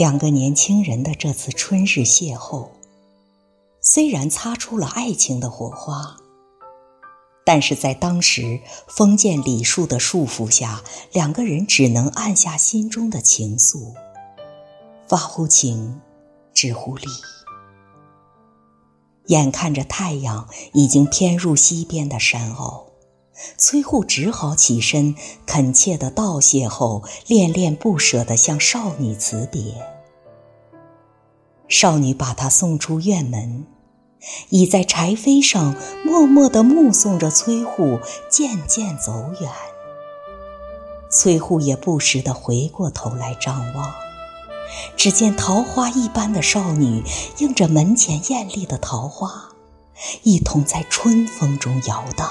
两个年轻人的这次春日邂逅，虽然擦出了爱情的火花，但是在当时封建礼数的束缚下，两个人只能按下心中的情愫，发乎情，止乎礼。眼看着太阳已经偏入西边的山坳。崔护只好起身，恳切的道谢后，恋恋不舍地向少女辞别。少女把他送出院门，倚在柴扉上，默默地目送着崔护渐渐走远。崔护也不时地回过头来张望，只见桃花一般的少女映着门前艳丽的桃花，一同在春风中摇荡。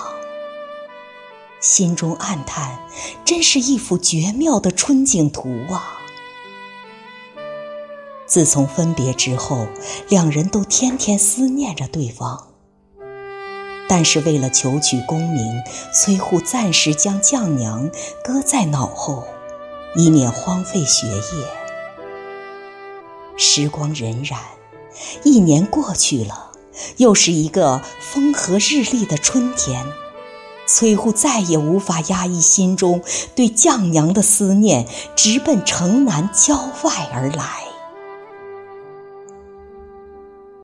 心中暗叹，真是一幅绝妙的春景图啊！自从分别之后，两人都天天思念着对方。但是为了求取功名，崔护暂时将绛娘搁在脑后，以免荒废学业。时光荏苒，一年过去了，又是一个风和日丽的春天。崔护再也无法压抑心中对绛娘的思念，直奔城南郊外而来。